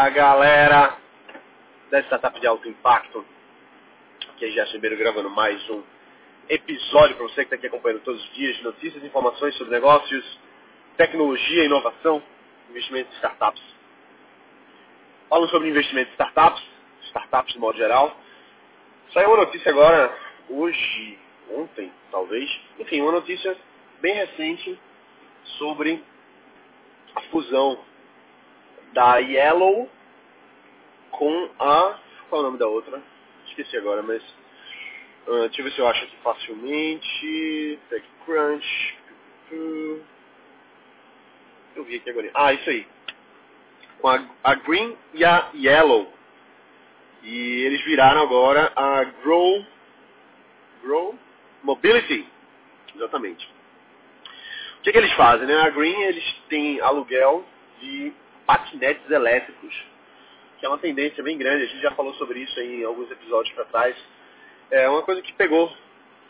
A galera da startup de alto impacto, aqui é Gerson Ribeiro gravando mais um episódio para você que está aqui acompanhando todos os dias, notícias, informações sobre negócios, tecnologia, inovação, investimento em startups. Falo sobre investimento em startups, startups de modo geral. Saiu uma notícia agora, hoje, ontem, talvez, enfim, uma notícia bem recente sobre a fusão da Yellow com a. Qual é o nome da outra? Esqueci agora, mas. Uh, deixa eu ver se eu acho aqui facilmente. TechCrunch. Eu vi aqui agora. Ah, isso aí. Com a, a Green e a Yellow. E eles viraram agora a Grow. Grow Mobility. Exatamente. O que, que eles fazem? Né? A Green eles têm aluguel de patinetes elétricos, que é uma tendência bem grande. A gente já falou sobre isso em alguns episódios para trás. É uma coisa que pegou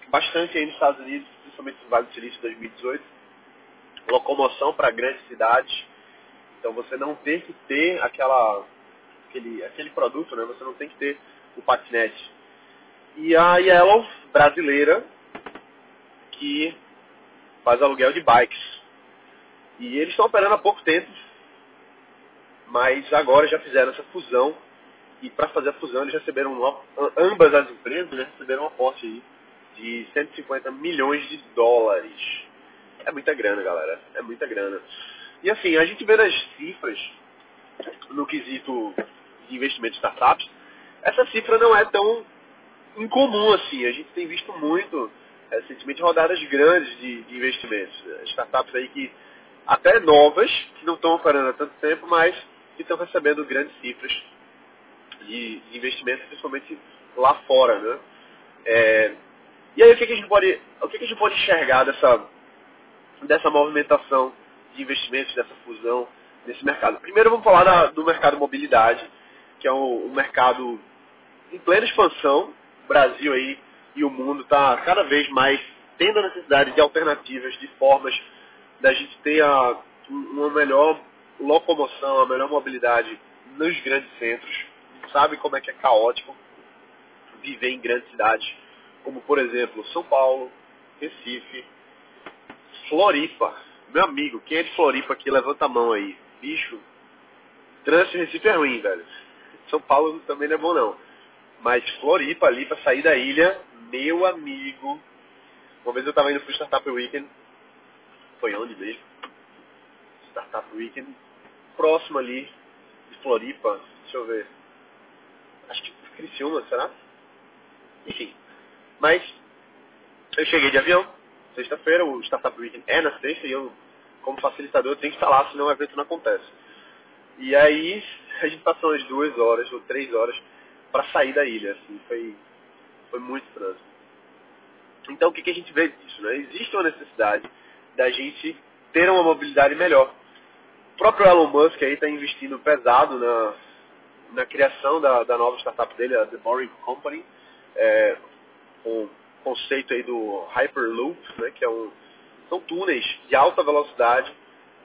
bastante aí nos Estados Unidos, principalmente no Vale do Silício 2018. Locomoção para grandes cidades. Então você não tem que ter aquela, aquele, aquele produto, né? Você não tem que ter o patinete. E a Yellow, brasileira, que faz aluguel de bikes. E eles estão operando há pouco tempo, mas agora já fizeram essa fusão e para fazer a fusão eles receberam ambas as empresas né, receberam um aporte aí de 150 milhões de dólares. É muita grana, galera. É muita grana. E assim, a gente vê nas cifras no quesito de investimento de startups, essa cifra não é tão incomum assim. A gente tem visto muito recentemente rodadas grandes de, de investimentos. Startups aí que até novas, que não estão operando há tanto tempo, mas que estão recebendo grandes cifras de, de investimento, principalmente lá fora, né? É, e aí o que, que, a gente pode, o que, que a gente pode enxergar dessa, dessa movimentação de investimentos, dessa fusão nesse mercado? Primeiro vamos falar da, do mercado mobilidade, que é um, um mercado em plena expansão. O Brasil aí e o mundo está cada vez mais tendo a necessidade de alternativas, de formas da gente ter a, uma melhor locomoção, a melhor mobilidade nos grandes centros. Sabe como é que é caótico viver em grandes cidades, como por exemplo São Paulo, Recife, Floripa. Meu amigo, quem é de Floripa aqui, levanta a mão aí. Bicho, trânsito em Recife é ruim, velho. São Paulo também não é bom não. Mas Floripa ali para sair da ilha, meu amigo. Uma vez eu tava indo pro Startup Weekend. Foi onde mesmo? Startup Weekend próximo ali de Floripa. Deixa eu ver. Acho que Criciúma, será? Enfim. Mas eu cheguei de avião, sexta-feira, o Startup Weekend é na sexta e eu, como facilitador, tenho que estar lá, senão o evento não acontece. E aí a gente passou umas duas horas ou três horas para sair da ilha. Assim, foi, foi muito trânsito. Então o que, que a gente vê disso? Né? Existe uma necessidade da gente ter uma mobilidade melhor próprio Elon Musk aí está investindo pesado na, na criação da, da nova startup dele, a The Boring Company, é, com o conceito aí do Hyperloop, né, que é um, são túneis de alta velocidade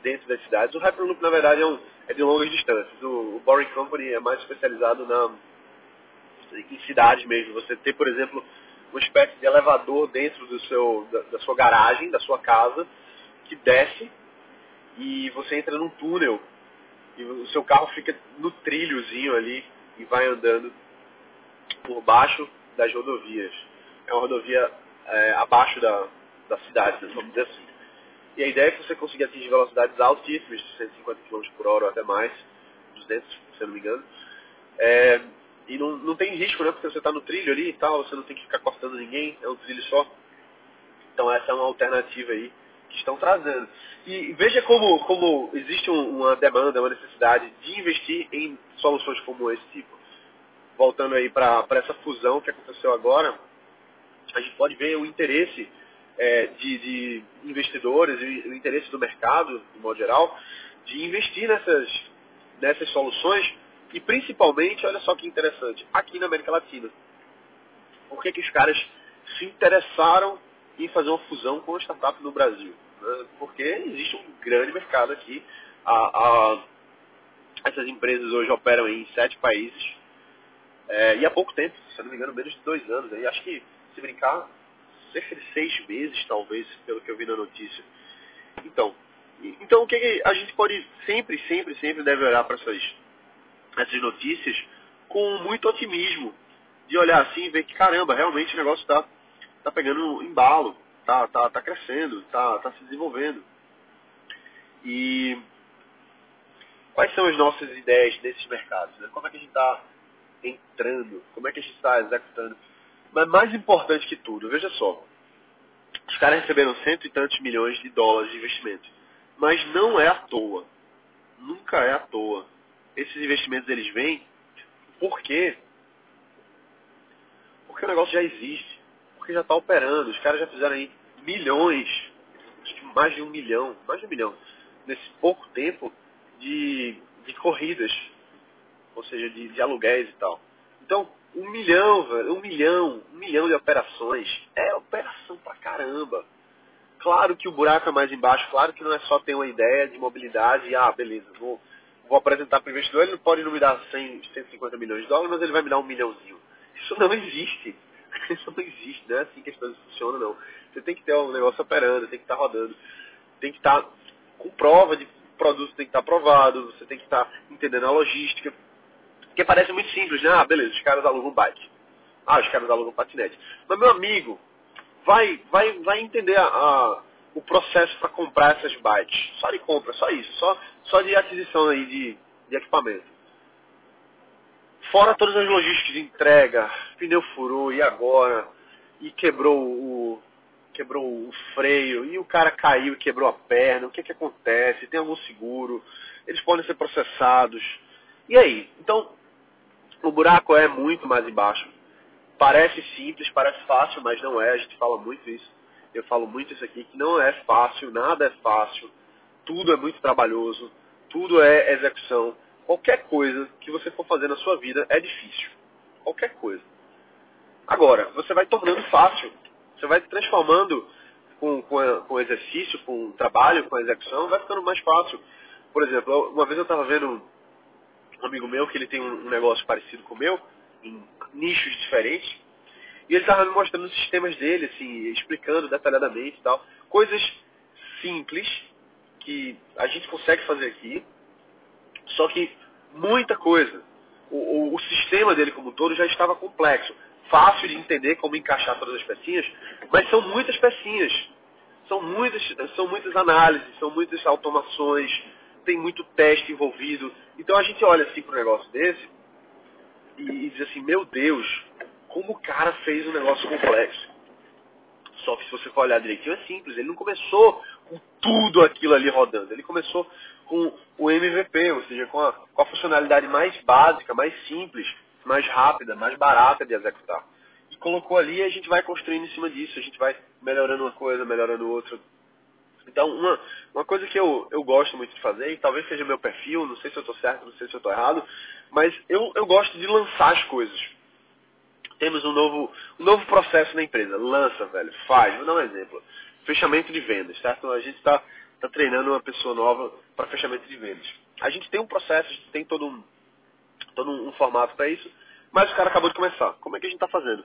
dentro das cidades. O Hyperloop, na verdade, é, um, é de longas distâncias. O, o Boring Company é mais especializado na, em cidades mesmo. Você ter, por exemplo, uma espécie de elevador dentro do seu, da, da sua garagem, da sua casa, que desce e você entra num túnel e o seu carro fica no trilhozinho ali e vai andando por baixo das rodovias. É uma rodovia é, abaixo da, da cidade, vamos dizer assim. E a ideia é que você consiga atingir velocidades altíssimas, de 150 km por hora ou até mais, 200, se eu não me engano. É, e não, não tem risco, né? Porque você está no trilho ali e tal, você não tem que ficar cortando ninguém, é um trilho só. Então essa é uma alternativa aí estão trazendo. E veja como, como existe uma demanda, uma necessidade de investir em soluções como esse tipo. Voltando aí para essa fusão que aconteceu agora, a gente pode ver o interesse é, de, de, investidores o interesse do mercado, de modo geral, de investir nessas, nessas soluções e principalmente, olha só que interessante, aqui na América Latina. Por que, que os caras se interessaram em fazer uma fusão com a startup no Brasil? Porque existe um grande mercado aqui. A, a, Essas empresas hoje operam em sete países. É, e há pouco tempo, se não me engano, menos de dois anos. Aí acho que, se brincar, cerca de seis meses, talvez, pelo que eu vi na notícia. Então, então o que, a gente pode sempre, sempre, sempre deve olhar para essas, essas notícias com muito otimismo. De olhar assim e ver que, caramba, realmente o negócio está tá pegando embalo, tá, tá, tá crescendo, tá, tá se desenvolvendo. E quais são as nossas ideias nesses mercados? Né? Como é que a gente está entrando? Como é que a gente está executando? Mas mais importante que tudo, veja só, os caras receberam cento e tantos milhões de dólares de investimento. Mas não é à toa. Nunca é à toa. Esses investimentos eles vêm porque porque o negócio já existe, porque já está operando, os caras já fizeram aí milhões, mais de um milhão, mais de um milhão, nesse pouco tempo de, de corridas, ou seja, de, de aluguéis e tal. Então, um milhão, velho, um milhão, um milhão de operações. É operação pra caramba. Claro que o buraco é mais embaixo, claro que não é só ter uma ideia de mobilidade e, ah, beleza, vou, vou apresentar para o investidor, ele pode não me dar 100, 150 milhões de dólares, mas ele vai me dar um milhãozinho. Isso não existe. Isso não existe, não é assim que as coisas funcionam, não. Você tem que ter um negócio operando, tem que estar tá rodando, tem que estar tá com prova de produto, tem que estar tá aprovado, você tem que estar entendendo a logística. Porque parece muito simples, né? Ah, beleza, os caras alugam bike. Ah, os caras alugam patinete. Mas, meu amigo, vai, vai, vai entender a, a o processo para comprar essas bikes. Só de compra, só isso. Só, só de aquisição aí de, de equipamento. Fora todas as logísticas de entrega, pneu furou, e agora? E quebrou o, quebrou o freio, e o cara caiu e quebrou a perna, o que, que acontece? Tem algum seguro? Eles podem ser processados. E aí? Então, o buraco é muito mais embaixo. Parece simples, parece fácil, mas não é. A gente fala muito isso. Eu falo muito isso aqui, que não é fácil, nada é fácil. Tudo é muito trabalhoso, tudo é execução. Qualquer coisa que você for fazer na sua vida é difícil. Qualquer coisa. Agora, você vai tornando fácil. Você vai transformando com, com, com exercício, com trabalho, com execução, vai ficando mais fácil. Por exemplo, uma vez eu estava vendo um amigo meu que ele tem um negócio parecido com o meu, em nichos diferentes, e ele estava me mostrando os sistemas dele, assim, explicando detalhadamente e tal. Coisas simples que a gente consegue fazer aqui, só que muita coisa. O, o, o sistema dele como um todo já estava complexo. Fácil de entender como encaixar todas as pecinhas, mas são muitas pecinhas. São muitas, são muitas análises, são muitas automações, tem muito teste envolvido. Então a gente olha assim para um negócio desse e, e diz assim, meu Deus, como o cara fez um negócio complexo. Só que se você for olhar direitinho é simples. Ele não começou com tudo aquilo ali rodando. Ele começou com o MVP, ou seja, com a, com a funcionalidade mais básica, mais simples, mais rápida, mais barata de executar. E colocou ali e a gente vai construindo em cima disso. A gente vai melhorando uma coisa, melhorando outra. Então, uma, uma coisa que eu, eu gosto muito de fazer, e talvez seja meu perfil, não sei se eu estou certo, não sei se eu estou errado, mas eu, eu gosto de lançar as coisas. Temos um novo, um novo processo na empresa. Lança, velho, faz. Vou dar um exemplo. Fechamento de vendas, certo? A gente está tá treinando uma pessoa nova para fechamento de vendas. A gente tem um processo, a gente tem todo um, todo um formato para isso, mas o cara acabou de começar. Como é que a gente está fazendo?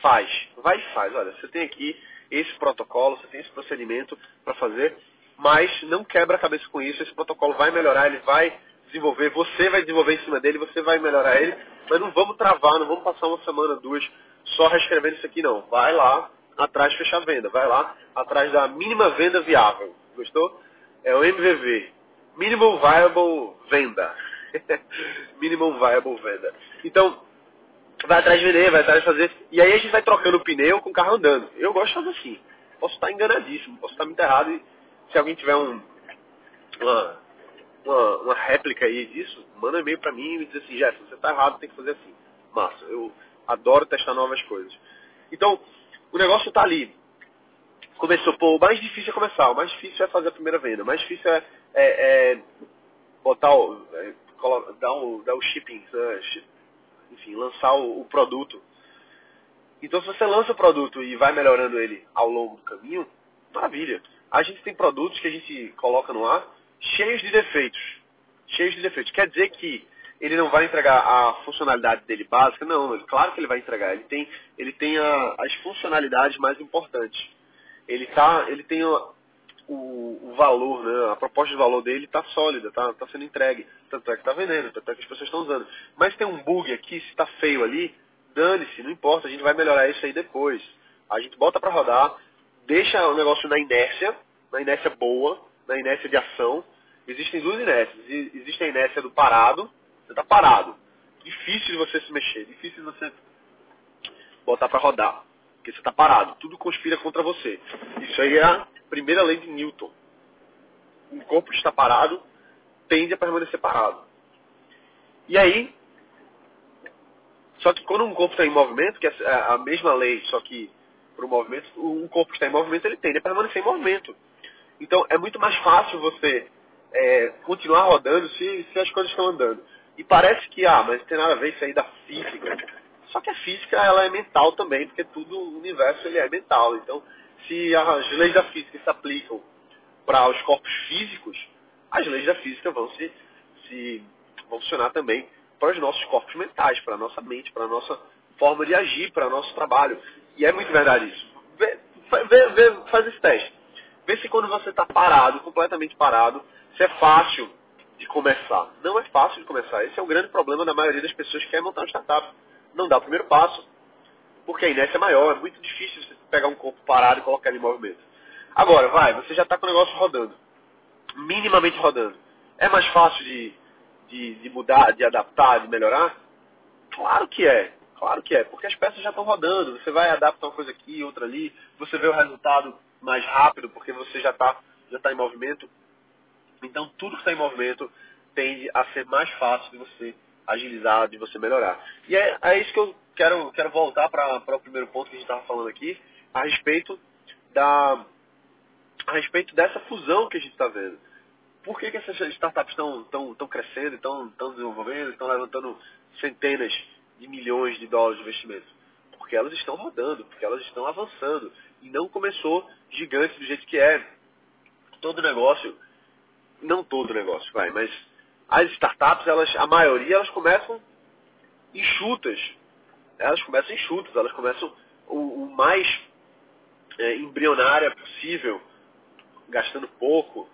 Faz. Vai e faz. Olha, você tem aqui esse protocolo, você tem esse procedimento para fazer, mas não quebra a cabeça com isso. Esse protocolo vai melhorar, ele vai desenvolver, você vai desenvolver em cima dele, você vai melhorar ele, mas não vamos travar, não vamos passar uma semana, duas, só reescrevendo isso aqui não. Vai lá atrás de fechar a venda, vai lá atrás da mínima venda viável. Gostou? É o MVV. Minimum Viable Venda. Minimum Viable Venda. Então, vai atrás de vender, vai atrás de fazer. E aí a gente vai trocando o pneu com o carro andando. Eu gosto de fazer assim. Posso estar enganadíssimo, posso estar muito errado. E se alguém tiver um, uma, uma, uma réplica aí disso, manda um e-mail para mim e me diz assim, Jéssica, você está errado, tem que fazer assim. Massa, eu adoro testar novas coisas. Então, o negócio está ali. Começou, pô, o mais difícil é começar, o mais difícil é fazer a primeira venda, o mais difícil é, é, é botar o, é, dar, o, dar o shipping, né, enfim, lançar o, o produto. Então, se você lança o produto e vai melhorando ele ao longo do caminho, maravilha. A gente tem produtos que a gente coloca no ar cheios de defeitos. cheios de defeitos. Quer dizer que ele não vai entregar a funcionalidade dele básica? Não, claro que ele vai entregar. Ele tem, ele tem a, as funcionalidades mais importantes. Ele, tá, ele tem o, o, valor, né, a proposta de valor dele está sólida, está tá sendo entregue. Tanto é que está vendendo, tanto é que as pessoas estão usando. Mas tem um bug aqui, se está feio ali, dane-se, não importa, a gente vai melhorar isso aí depois. A gente bota para rodar, deixa o negócio na inércia, na inércia boa, na inércia de ação. Existem duas inércias. Existe a inércia do parado, você está parado. Difícil de você se mexer, difícil de você botar para rodar. Porque você está parado, tudo conspira contra você. Isso aí é a primeira lei de Newton. Um corpo que está parado tende a permanecer parado. E aí, só que quando um corpo está em movimento, que é a mesma lei, só que para o movimento, um corpo que está em movimento, ele tende a permanecer em movimento. Então, é muito mais fácil você é, continuar rodando se, se as coisas estão andando. E parece que, ah, mas tem nada a ver isso aí da física. Só que a física, ela é mental também, porque tudo, o universo, ele é mental. Então, se as leis da física se aplicam para os corpos físicos, as leis da física vão se, se vão funcionar também para os nossos corpos mentais, para a nossa mente, para a nossa forma de agir, para o nosso trabalho. E é muito verdade isso. Vê, vê, vê, faz esse teste. Vê se quando você está parado, completamente parado, se é fácil de começar. Não é fácil de começar. Esse é o grande problema da maioria das pessoas que querem montar uma startup. Não dá o primeiro passo, porque a inércia é maior. É muito difícil você pegar um corpo parado e colocar ele em movimento. Agora, vai, você já está com o negócio rodando. Minimamente rodando. É mais fácil de, de, de mudar, de adaptar, de melhorar? Claro que é. Claro que é, porque as peças já estão rodando, você vai adaptar uma coisa aqui, outra ali, você vê o resultado mais rápido porque você já está já tá em movimento. Então tudo que está em movimento tende a ser mais fácil de você agilizar, de você melhorar. E é, é isso que eu quero, quero voltar para o primeiro ponto que a gente estava falando aqui, a respeito da a respeito dessa fusão que a gente está vendo. Por que, que essas startups estão tão, tão crescendo, estão desenvolvendo, estão levantando centenas de milhões de dólares de investimento? Porque elas estão rodando, porque elas estão avançando. E não começou gigante do jeito que é. Todo negócio, não todo negócio, vai, mas as startups, elas, a maioria, elas começam enxutas. Elas começam enxutas, elas começam o, o mais é, embrionária possível, gastando pouco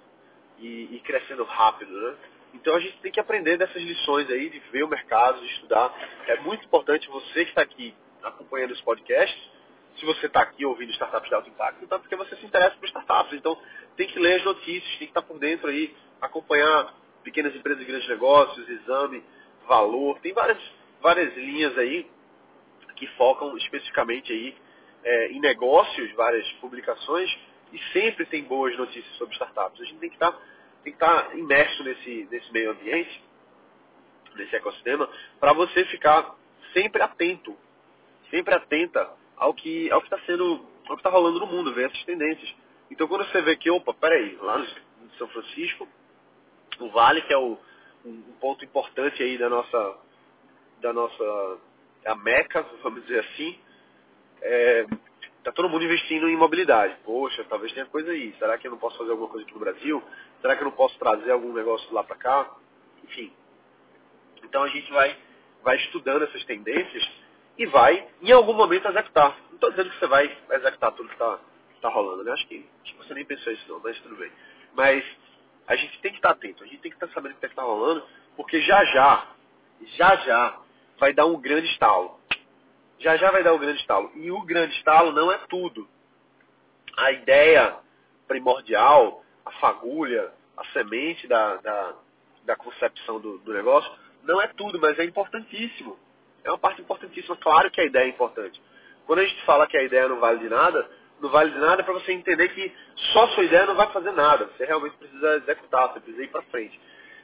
e, e crescendo rápido, né? Então a gente tem que aprender dessas lições aí, de ver o mercado, de estudar. É muito importante você que está aqui acompanhando esse podcast, se você está aqui ouvindo startups de alto impacto, é porque você se interessa por startups. Então tem que ler as notícias, tem que estar por dentro aí, acompanhar pequenas empresas e grandes negócios, exame, valor. Tem várias, várias linhas aí que focam especificamente aí é, em negócios, várias publicações, e sempre tem boas notícias sobre startups. A gente tem que estar tem que estar imerso nesse, nesse meio ambiente, nesse ecossistema, para você ficar sempre atento, sempre atenta ao que ao que está sendo, ao que está rolando no mundo, ver essas tendências. Então quando você vê que, opa, peraí, lá no São Francisco, o Vale, que é o, um ponto importante aí da nossa, da nossa, a Meca, vamos dizer assim, é, tá todo mundo investindo em mobilidade. Poxa, talvez tenha coisa aí. Será que eu não posso fazer alguma coisa aqui no Brasil? Será que eu não posso trazer algum negócio lá para cá? Enfim. Então a gente vai, vai estudando essas tendências e vai, em algum momento, executar. Não estou dizendo que você vai executar tudo que está tá rolando, né? Acho que, acho que você nem pensou isso não, mas tudo bem. Mas a gente tem que estar atento, a gente tem que estar sabendo o que é está rolando, porque já já, já já, vai dar um grande estalo já já vai dar o grande estalo. E o grande estalo não é tudo. A ideia primordial, a fagulha, a semente da, da, da concepção do, do negócio, não é tudo, mas é importantíssimo. É uma parte importantíssima. Claro que a ideia é importante. Quando a gente fala que a ideia não vale de nada, não vale de nada para você entender que só sua ideia não vai fazer nada. Você realmente precisa executar, você precisa ir para frente.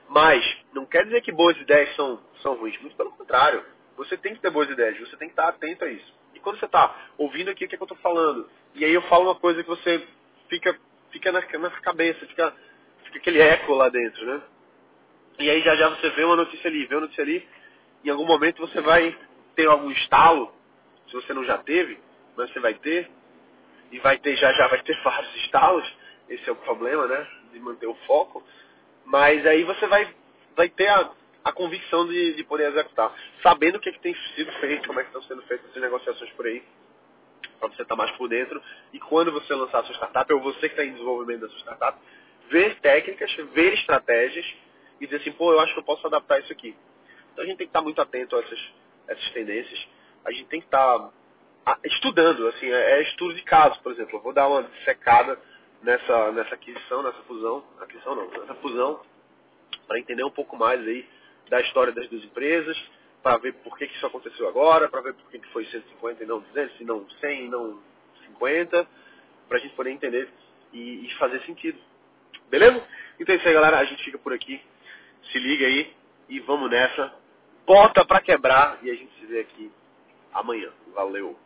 Mas não quer dizer que boas ideias são, são ruins. Muito pelo contrário. Você tem que ter boas ideias, você tem que estar atento a isso. E quando você está ouvindo aqui o que, é que eu estou falando, e aí eu falo uma coisa que você fica, fica na, na cabeça, fica, fica aquele eco lá dentro, né? E aí já já você vê uma notícia ali, vê uma notícia ali, em algum momento você vai ter algum estalo, se você não já teve, mas você vai ter, e vai ter, já já vai ter vários estalos, esse é o problema, né? De manter o foco. Mas aí você vai vai ter a, a convicção de, de poder executar, sabendo o que, é que tem sido feito, como é que estão sendo feitas essas negociações por aí, para você estar tá mais por dentro. E quando você lançar a sua startup, ou você que está em desenvolvimento da sua startup, ver técnicas, ver estratégias e dizer assim, pô, eu acho que eu posso adaptar isso aqui. Então a gente tem que estar tá muito atento a essas, essas tendências. A gente tem que estar tá estudando, assim, é, é estudo de caso, por exemplo. Eu vou dar uma secada nessa, nessa aquisição, nessa fusão, aquisição não, nessa fusão, para entender um pouco mais aí da história das duas empresas, para ver por que, que isso aconteceu agora, para ver por que, que foi 150 e não 200, e não 100 e não 50, para a gente poder entender e, e, fazer sentido. Beleza? Então é isso aí, galera. A gente fica por aqui. Se liga aí e vamos nessa. Bota para quebrar e a gente se vê aqui amanhã. Valeu!